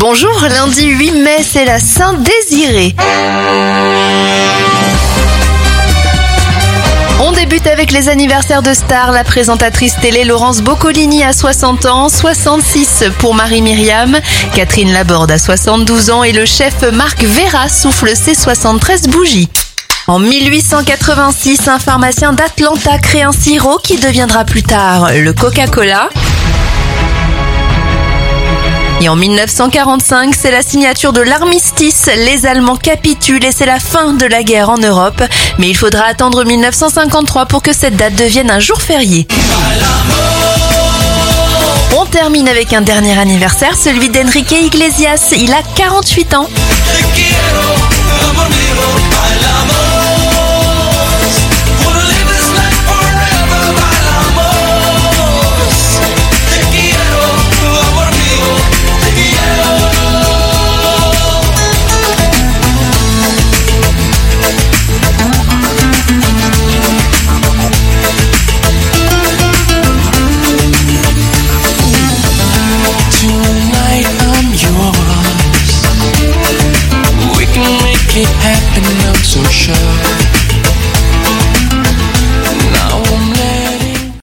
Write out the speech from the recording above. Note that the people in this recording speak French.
Bonjour, lundi 8 mai, c'est la Saint-Désiré. On débute avec les anniversaires de stars. La présentatrice télé Laurence Boccolini a 60 ans, 66 pour Marie-Myriam, Catherine Laborde a 72 ans et le chef Marc Vera souffle ses 73 bougies. En 1886, un pharmacien d'Atlanta crée un sirop qui deviendra plus tard le Coca-Cola. Et en 1945, c'est la signature de l'armistice. Les Allemands capitulent et c'est la fin de la guerre en Europe. Mais il faudra attendre 1953 pour que cette date devienne un jour férié. On termine avec un dernier anniversaire, celui d'Enrique Iglesias. Il a 48 ans. It